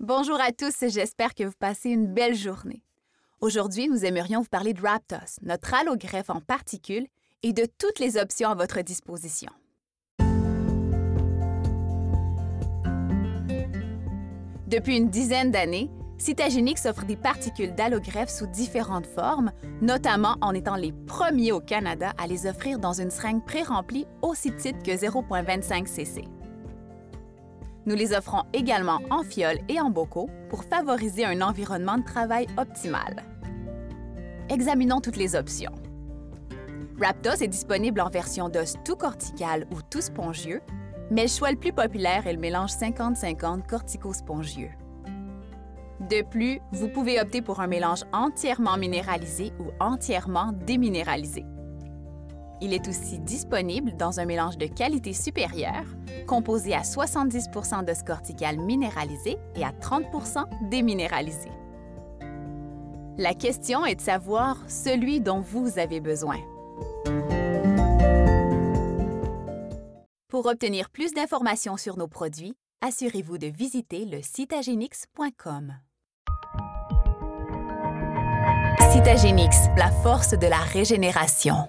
Bonjour à tous, j'espère que vous passez une belle journée. Aujourd'hui, nous aimerions vous parler de Raptos, notre allogreffe en particules, et de toutes les options à votre disposition. Depuis une dizaine d'années, Cytagénix offre des particules d'allogreffe sous différentes formes, notamment en étant les premiers au Canada à les offrir dans une seringue pré-remplie aussi petite que 0,25 cc. Nous les offrons également en fiole et en bocaux pour favoriser un environnement de travail optimal. Examinons toutes les options. Raptos est disponible en version d'os tout cortical ou tout spongieux, mais le choix le plus populaire est le mélange 50-50 cortico-spongieux. De plus, vous pouvez opter pour un mélange entièrement minéralisé ou entièrement déminéralisé. Il est aussi disponible dans un mélange de qualité supérieure, composé à 70% d'os cortical minéralisé et à 30% déminéralisé. La question est de savoir celui dont vous avez besoin. Pour obtenir plus d'informations sur nos produits, assurez-vous de visiter le citagénix.com. Citagénix, la force de la régénération.